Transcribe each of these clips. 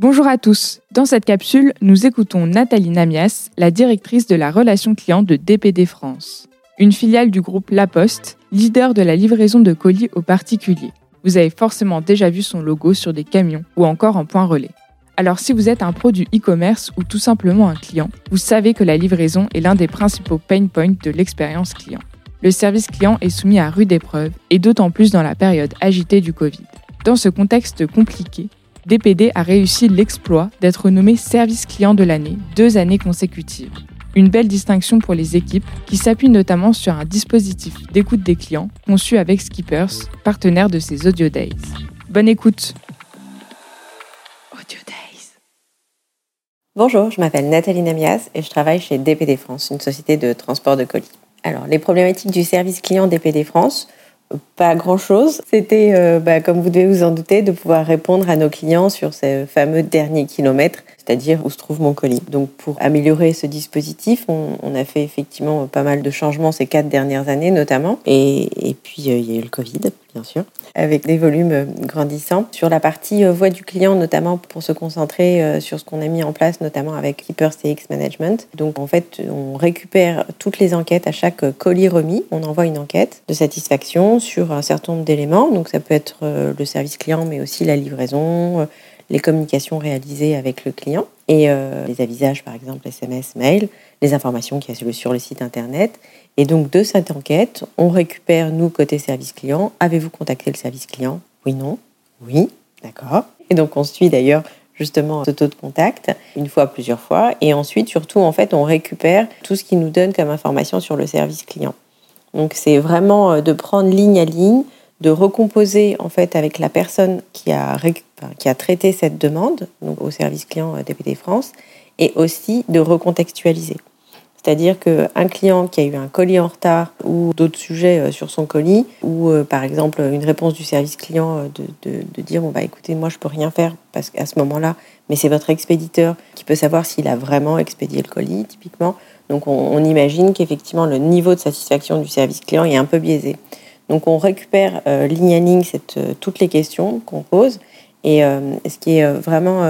Bonjour à tous. Dans cette capsule, nous écoutons Nathalie Namias, la directrice de la relation client de DPD France, une filiale du groupe La Poste, leader de la livraison de colis aux particuliers. Vous avez forcément déjà vu son logo sur des camions ou encore en point relais. Alors si vous êtes un pro du e-commerce ou tout simplement un client, vous savez que la livraison est l'un des principaux pain points de l'expérience client. Le service client est soumis à rude épreuve et d'autant plus dans la période agitée du Covid. Dans ce contexte compliqué, DPD a réussi l'exploit d'être nommé service client de l'année deux années consécutives. Une belle distinction pour les équipes qui s'appuient notamment sur un dispositif d'écoute des clients conçu avec Skippers, partenaire de ces Audio Days. Bonne écoute Audio Days Bonjour, je m'appelle Nathalie Namias et je travaille chez DPD France, une société de transport de colis. Alors, les problématiques du service client DPD France, pas grand-chose. C'était, euh, bah, comme vous devez vous en douter, de pouvoir répondre à nos clients sur ces fameux derniers kilomètres, c'est-à-dire où se trouve mon colis. Donc pour améliorer ce dispositif, on, a fait effectivement pas mal de changements ces quatre dernières années notamment. Et, puis euh, il y a eu le Covid, bien sûr, avec des volumes euh, grandissants. Sur la partie voix du client, notamment pour se concentrer sur ce qu'on a mis en place, notamment avec Keeper CX Management. Donc en fait, on récupère toutes les enquêtes à chaque colis remis. On envoie une enquête de satisfaction sur un certain nombre d'éléments. Donc ça peut être euh, le service client, mais aussi la livraison, euh, les communications réalisées avec le client et euh, les avisages, par exemple SMS, mail, les informations qu'il y a sur le site internet. Et donc de cette enquête, on récupère, nous, côté service client, avez-vous contacté le service client? Oui, non Oui, d'accord. Et donc on suit d'ailleurs justement ce taux de contact une fois, plusieurs fois. Et ensuite, surtout, en fait, on récupère tout ce qui nous donne comme information sur le service client. Donc c'est vraiment euh, de prendre ligne à ligne, de recomposer en fait avec la personne qui a, qui a traité cette demande, donc au service client euh, DPD France, et aussi de recontextualiser. C'est-à-dire qu'un client qui a eu un colis en retard ou d'autres sujets euh, sur son colis, ou par exemple une réponse du service client de, de, dire bon bah écoutez moi je peux rien faire parce qu'à ce moment-là, mais c'est votre expéditeur qui peut savoir s'il a vraiment expédié le colis typiquement. Donc on, imagine qu'effectivement le niveau de satisfaction du service client est un peu biaisé. Donc on récupère euh, ligne à ligne euh, toutes les questions qu'on pose. Et euh, ce qui est vraiment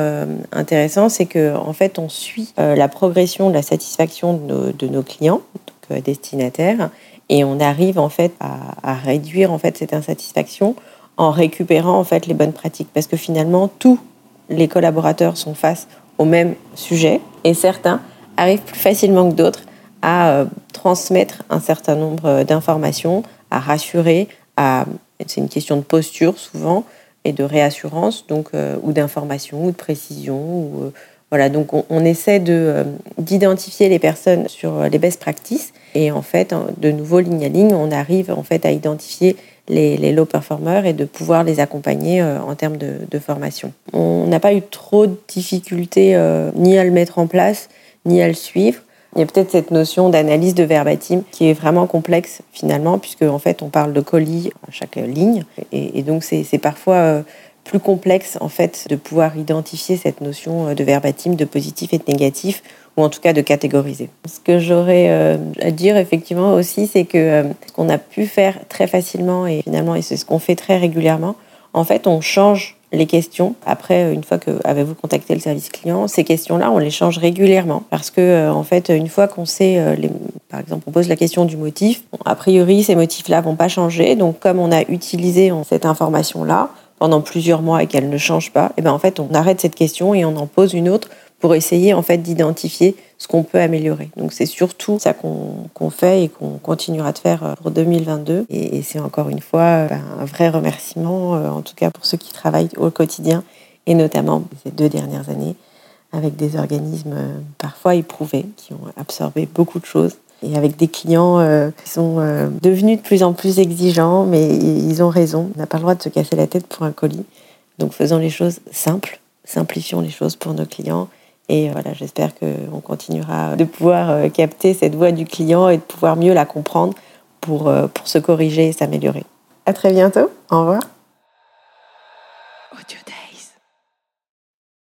intéressant, c'est qu'en en fait, on suit la progression de la satisfaction de nos, clients, donc destinataires, et on arrive en fait à, réduire en fait cette insatisfaction en récupérant en fait les bonnes pratiques, parce que finalement tous les collaborateurs sont face au même sujet, et certains arrivent plus facilement que d'autres à transmettre un certain nombre d'informations, à rassurer, à c'est une question de posture souvent et de réassurance donc euh, ou d'information ou de précision ou voilà donc on, essaie de d'identifier les personnes sur les best practices et en fait de nouveau ligne à ligne on arrive en fait à identifier les, les low performers et de pouvoir les accompagner en termes de, de, formation. On n'a pas eu trop de difficultés ni à le mettre en place ni à le suivre. Il y a peut-être cette notion d'analyse de verbatim qui est vraiment complexe finalement, puisque en fait on parle de colis à chaque ligne, et, donc c'est parfois euh, plus complexe en fait de pouvoir identifier cette notion euh, de verbatim, de positif et de négatif, ou en tout cas de catégoriser. Ce que j'aurais euh, à dire effectivement aussi, c'est que ce qu'on a pu faire très facilement et finalement, et c'est ce qu'on fait très régulièrement, en fait on change les questions. Après, une fois que avez-vous contacté le service client, ces questions-là, on les change régulièrement parce que euh, en fait, une fois qu'on sait, euh, les, par exemple, on pose la question du motif, a priori, ces motifs-là vont pas changer. Donc, comme on a utilisé cette information-là pendant plusieurs mois et qu'elle ne change pas, et eh ben en fait, on arrête cette question et on en pose une autre pour essayer en fait d'identifier ce qu'on peut améliorer. Donc c'est surtout ça qu'on fait et qu'on continuera de faire euh, pour 2022. Et, c'est encore une fois euh, un vrai remerciement, euh, en tout cas pour ceux qui travaillent au quotidien et notamment ces deux dernières années avec des organismes parfois éprouvés qui ont absorbé beaucoup de choses et avec des clients qui sont devenus de plus en plus exigeants, mais ils ont raison. On n'a pas le droit de se casser la tête pour un colis. Donc faisons les choses simples, simplifions les choses pour nos clients et voilà, j'espère qu'on continuera de pouvoir euh, capter cette voix du client et de pouvoir mieux la comprendre pour, euh, pour se corriger et s'améliorer. À très bientôt. Au revoir.